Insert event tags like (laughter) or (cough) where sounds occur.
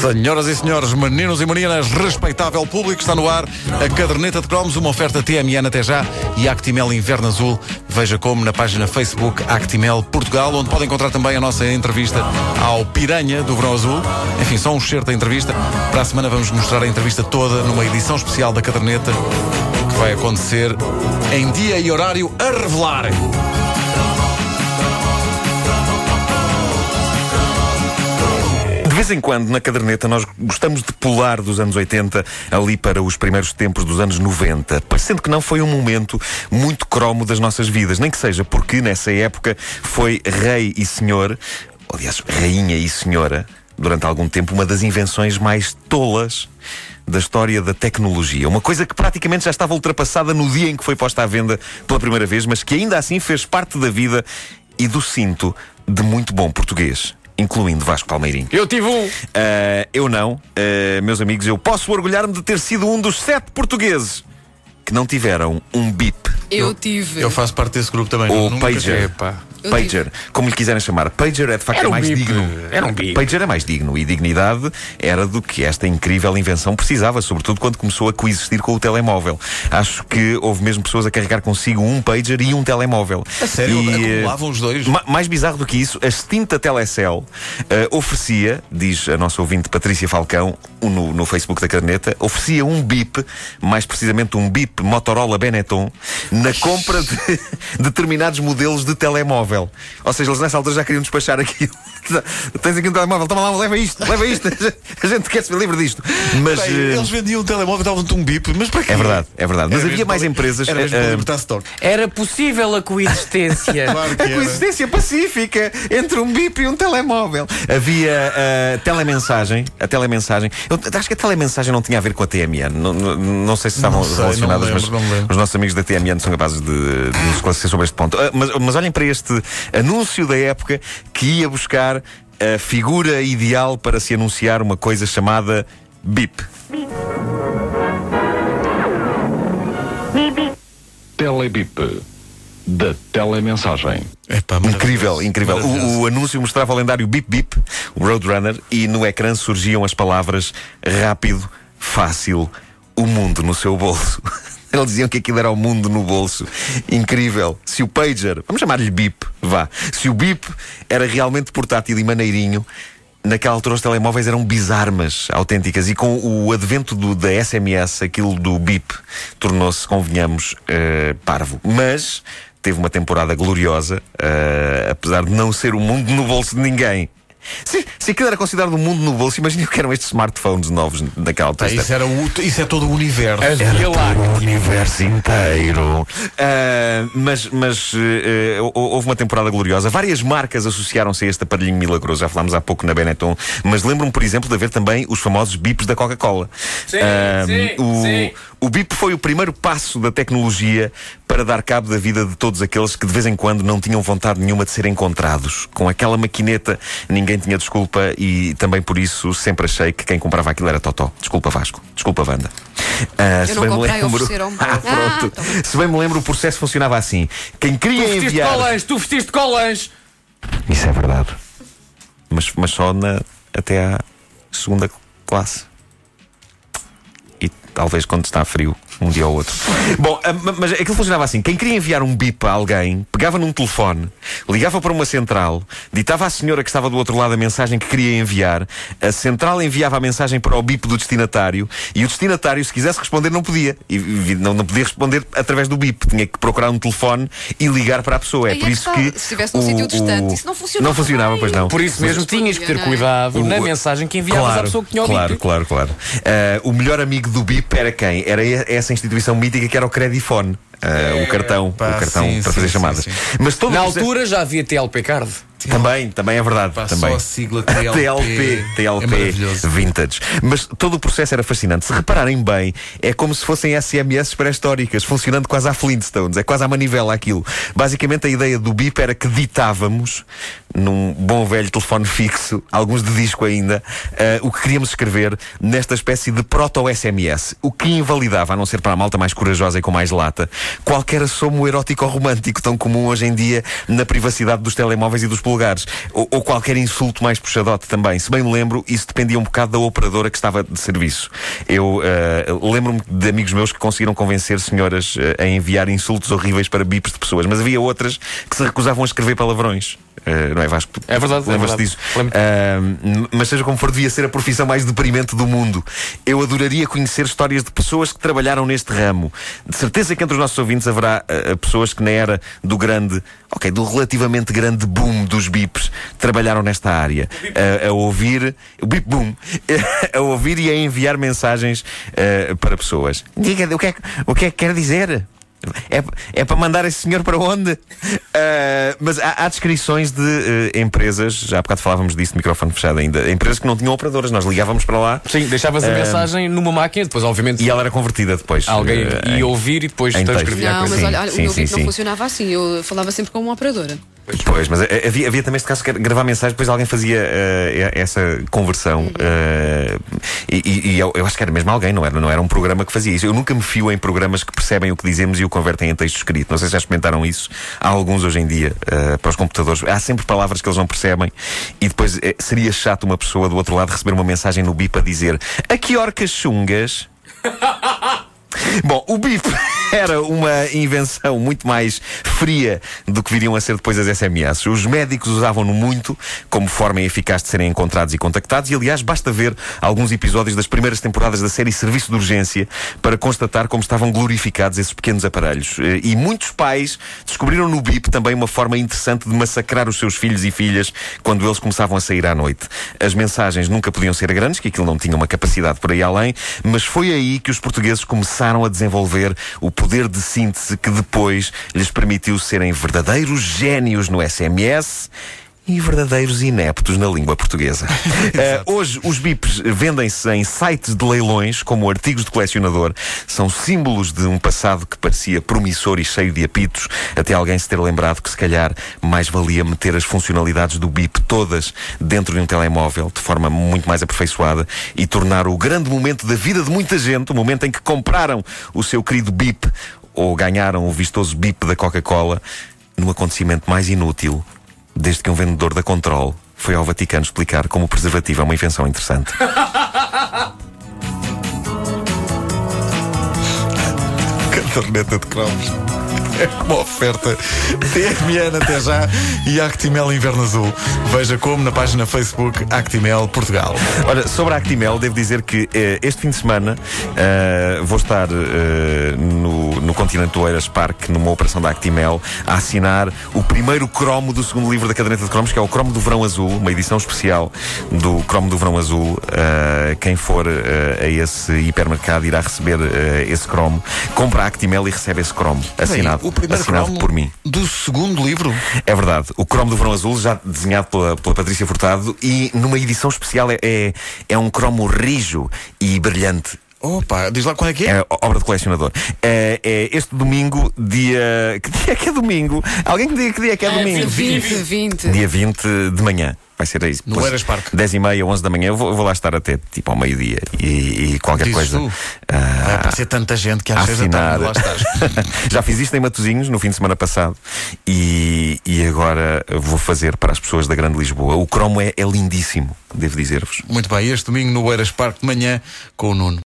Senhoras e senhores, meninos e meninas, respeitável público, está no ar a caderneta de cromos, uma oferta TMN até já e Actimel Inverno Azul. Veja como na página Facebook Actimel Portugal, onde pode encontrar também a nossa entrevista ao Piranha do Verão Azul. Enfim, só um certo da entrevista. Para a semana vamos mostrar a entrevista toda numa edição especial da caderneta que vai acontecer em dia e horário a revelar. Vez em quando, na caderneta, nós gostamos de pular dos anos 80 ali para os primeiros tempos dos anos 90, parecendo que não foi um momento muito cromo das nossas vidas, nem que seja porque nessa época foi rei e senhor, aliás, rainha e senhora, durante algum tempo, uma das invenções mais tolas da história da tecnologia. Uma coisa que praticamente já estava ultrapassada no dia em que foi posta à venda pela primeira vez, mas que ainda assim fez parte da vida e do cinto de muito bom português incluindo Vasco Palmeirinho. Eu tive um. Uh, eu não. Uh, meus amigos, eu posso orgulhar-me de ter sido um dos sete portugueses que não tiveram um bip. Eu tive. Eu faço parte desse grupo também. O pager. Pager, como lhe quiserem chamar. Pager é de facto era um mais bip. digno. Era um bip. Pager é mais digno e dignidade era do que esta incrível invenção precisava, sobretudo quando começou a coexistir com o telemóvel. Acho que houve mesmo pessoas a carregar consigo um pager e um telemóvel. A sério? E, Acumulavam os dois? Ma mais bizarro do que isso, a extinta Telecel uh, oferecia, diz a nossa ouvinte Patrícia Falcão, no, no Facebook da caderneta, oferecia um bip, mais precisamente um bip Motorola Benetton, na compra de (laughs) determinados modelos de telemóvel. Ou seja, eles nessa altura já queriam despachar aquilo. (laughs) Tens aqui um telemóvel, toma lá, leva isto, leva isto. (laughs) A gente quer se ver livre disto. Mas, Bem, uh, eles vendiam um telemóvel e davam-te um bip, mas para quê? é verdade, é verdade. Mas Era havia mais para- empresas. Era stock. Era possível a coexistência. (laughs) Claro que A era. coexistência pacífica entre um bip e um telemóvel. Havia a telemensagem. A telemensagem. Eu acho que a telemensagem não tinha a ver com a TMN. Não, não, não sei se estavam sei, relacionadas, lembro, mas os nossos amigos da TMN são capazes de, de nos esclarecer sobre este ponto. Mas, mas olhem para este anúncio da época que ia buscar a figura ideal para se anunciar uma coisa chamada BIP. Telebip da telemensagem. Epá, Incrível, incrível. O, o anúncio mostrava o lendário Bip Bip, o Roadrunner, e no ecrã surgiam as palavras rápido, fácil, o mundo no seu bolso. (laughs) Eles diziam que aquilo era o mundo no bolso. Incrível. Se o pager, vamos chamar-lhe Bip, vá. Se o Bip era realmente portátil e maneirinho, naquela altura os telemóveis eram bizarmas, autênticas. E com o advento do, da SMS, aquilo do Bip tornou-se, convenhamos, eh, parvo. Mas teve uma temporada gloriosa, eh, apesar de não ser o mundo no bolso de ninguém. Se, se aquilo era considerado um mundo no bolso, imagina o que eram estes smartphones novos daquela altura. Pá, isso, era o, isso é todo o universo. As Láctea. o universo inteiro. Ah, mas mas hou- houve uma temporada gloriosa. Várias marcas associaram-se a este aparelhinho milagroso. Já falámos há pouco na Benetton. Mas lembro-me, por exemplo, de haver também os famosos bips da Coca-Cola. Sim, Ah, sim, o, sim. o bip foi o primeiro passo da tecnologia para dar cabo da vida de todos aqueles que de vez em quando não tinham vontade nenhuma de ser encontrados. Com aquela maquineta ninguém tinha desculpa e também por isso sempre achei que quem comprava aquilo era Totó. Desculpa Vasco. Desculpa Wanda. Ah, Eu se não bem me comprei, lembro- ofereceram-me. (laughs) Ah, pronto. Ah, toma. se bem me lembro, o processo funcionava assim. Quem Tu queria vestiste enviar. colãs, tu vestiste colãs. Isso é verdade. Mas, mas só na, até à segunda classe. Talvez quando está frio, um dia ou outro. Bom, ah, ma- mas aquilo funcionava assim: quem queria enviar um bip a alguém, pegava num telefone, ligava para uma central, ditava à senhora que estava do outro lado a mensagem que queria enviar, a central enviava a mensagem para o bip do destinatário e o destinatário, se quisesse responder, não podia. E, não, não podia responder através do bip, tinha que procurar um telefone e ligar para a pessoa. É Aí é por isso está. que. Se estivesse num sítio distante, isso não funcionava Não funcionava, bem. pois não. Por isso mesmo tinhas que ter cuidado na mensagem que enviavas à pessoa que tinha o claro, bip. claro, claro. Ah, o melhor amigo do BIP era quem? Era e- essa instituição mítica que era o Credifone. Ah, o cartão, Pá, o cartão sim, para fazer sim, chamadas. sim. Mas todo Na o processo- altura já havia TLP Card. Também, também é verdade. Pá, também. só a sigla TLP. (laughs) TLP, É TLP maravilhoso. Vintage. Mas todo o processo era fascinante. Se repararem bem, é como se fossem SMS pré-históricas, funcionando quase à Flintstones. É quase à manivela aquilo. Basicamente, a ideia do BIP era que ditávamos, num bom velho telefone fixo, alguns de disco ainda, eh, o que queríamos escrever nesta espécie de proto-SMS. O que invalidava, a não ser para a malta mais corajosa e com mais lata, qualquer assomo erótico ou romântico tão comum hoje em dia na privacidade dos telemóveis e dos polegares. Ou, ou qualquer insulto mais puxadote também. Se bem me lembro, isso dependia um bocado da operadora que estava de serviço. Eu uh, lembro-me de amigos meus que conseguiram convencer senhoras uh, a enviar insultos horríveis para bips de pessoas, mas havia outras que se recusavam a escrever palavrões. Uh, não é Vasco? É verdade. Lembras-te é disso? Uh, mas seja como for, devia ser a profissão mais deprimente do mundo. Eu adoraria conhecer histórias de pessoas que trabalharam neste ramo. De certeza que entre os nossos ouvintes haverá uh, pessoas que na era do grande, ok, do relativamente grande boom dos bips trabalharam nesta área. a ouvir, o bip boom, (laughs) a ouvir e a enviar mensagens para pessoas. Diga, o que é, o que, é que quer dizer? É, é para mandar esse senhor para onde? Uh, (laughs) mas há, há, descrições de uh, empresas, já há bocado falávamos disso, de microfone fechado ainda, empresas que não tinham operadoras, nós ligávamos para lá. Sim, deixavas a uh, mensagem numa máquina, depois, obviamente. E ela era convertida depois. Alguém ia ouvir e depois transcrevia Não, a coisa. mas olha, sim, o meu sim, sim. não funcionava assim, eu falava sempre com uma operadora. Pois, mas eh, havia, havia também este caso que gravar mensagem, depois alguém fazia uh, essa conversão. Uh, e, e eu, eu, acho que era mesmo alguém, não era, não era um programa que fazia isso. Eu nunca me fio em programas que percebem o que dizemos e o convertem em texto escrito. Não sei se já experimentaram isso. Há alguns hoje em dia uh, para os computadores. Há sempre palavras que eles não percebem e depois seria chato uma pessoa do outro lado receber uma mensagem no BIP a dizer a que orcas chungas? (laughs) Bom, o BIP (laughs) era uma invenção muito mais fria do que viriam a ser depois as SMS. Os médicos usavam-no muito como forma eficaz de serem encontrados e contactados, e aliás, basta ver alguns episódios das primeiras temporadas da série Serviço de Urgência para constatar como estavam glorificados esses pequenos aparelhos. E muitos pais descobriram no BIP também uma forma interessante de massacrar os seus filhos e filhas quando eles começavam a sair à noite. As mensagens nunca podiam ser grandes, que aquilo não tinha uma capacidade por aí além, mas foi aí que os portugueses começaram a desenvolver o poder de síntese que depois lhes permitiu serem verdadeiros génios no SMS e verdadeiros ineptos na língua portuguesa. (laughs) uh, hoje, os bips vendem-se em sites de leilões como artigos de colecionador. São símbolos de um passado que parecia promissor e cheio de apitos, até alguém se ter lembrado que se calhar mais valia meter as funcionalidades do bip todas dentro de um telemóvel, de forma muito mais aperfeiçoada, e tornar o grande momento da vida de muita gente, o momento em que compraram o seu querido bip ou ganharam o vistoso bip da Coca-Cola, no acontecimento mais inútil desde que um vendedor da Control foi ao Vaticano explicar como o preservativo é uma invenção interessante. (laughs) Caderneta de cromos. É (laughs) uma oferta TMN até já e Actimel Inverno Azul. Veja como na página Facebook Actimel Portugal. Olha, sobre a Actimel, devo dizer que eh, este fim de semana eh, vou estar eh, no, no continente do Eiras Park, numa operação da Actimel, a assinar o primeiro cromo do segundo livro da caderneta de cromos, que é o Cromo do Verão Azul, uma edição especial do Cromo do Verão Azul. Uh, quem for uh, a esse hipermercado irá receber uh, esse cromo. Compra a Actimel e recebe esse cromo assinado o primeiro assinado por mim. Do segundo livro? É verdade. O cromo do Verão Azul, já desenhado pela, pela Patrícia Furtado, e numa edição especial é, é, é um cromo rijo e brilhante. Opa, diz lá quando é que é? é obra de colecionador. É, é, este domingo, dia. (laughs) Que dia é que é domingo? Alguém que diga que dia é que é, é domingo? 20, 20. Dia 20 de manhã. Vai ser aí. No Eras Park. 10 e meia, 11 da manhã. Eu vou, eu vou lá estar até tipo ao meio-dia. E, e, qualquer Dizes coisa. Tu? Uh, Vai aparecer tanta gente que às vezes tarde lá estás. (laughs) Já fiz isto em Matozinhos no fim de semana passado. E, e agora vou fazer para as pessoas da Grande Lisboa. O cromo é, é lindíssimo, devo dizer-vos. Muito bem, este domingo no Eras Park de manhã com o Nuno.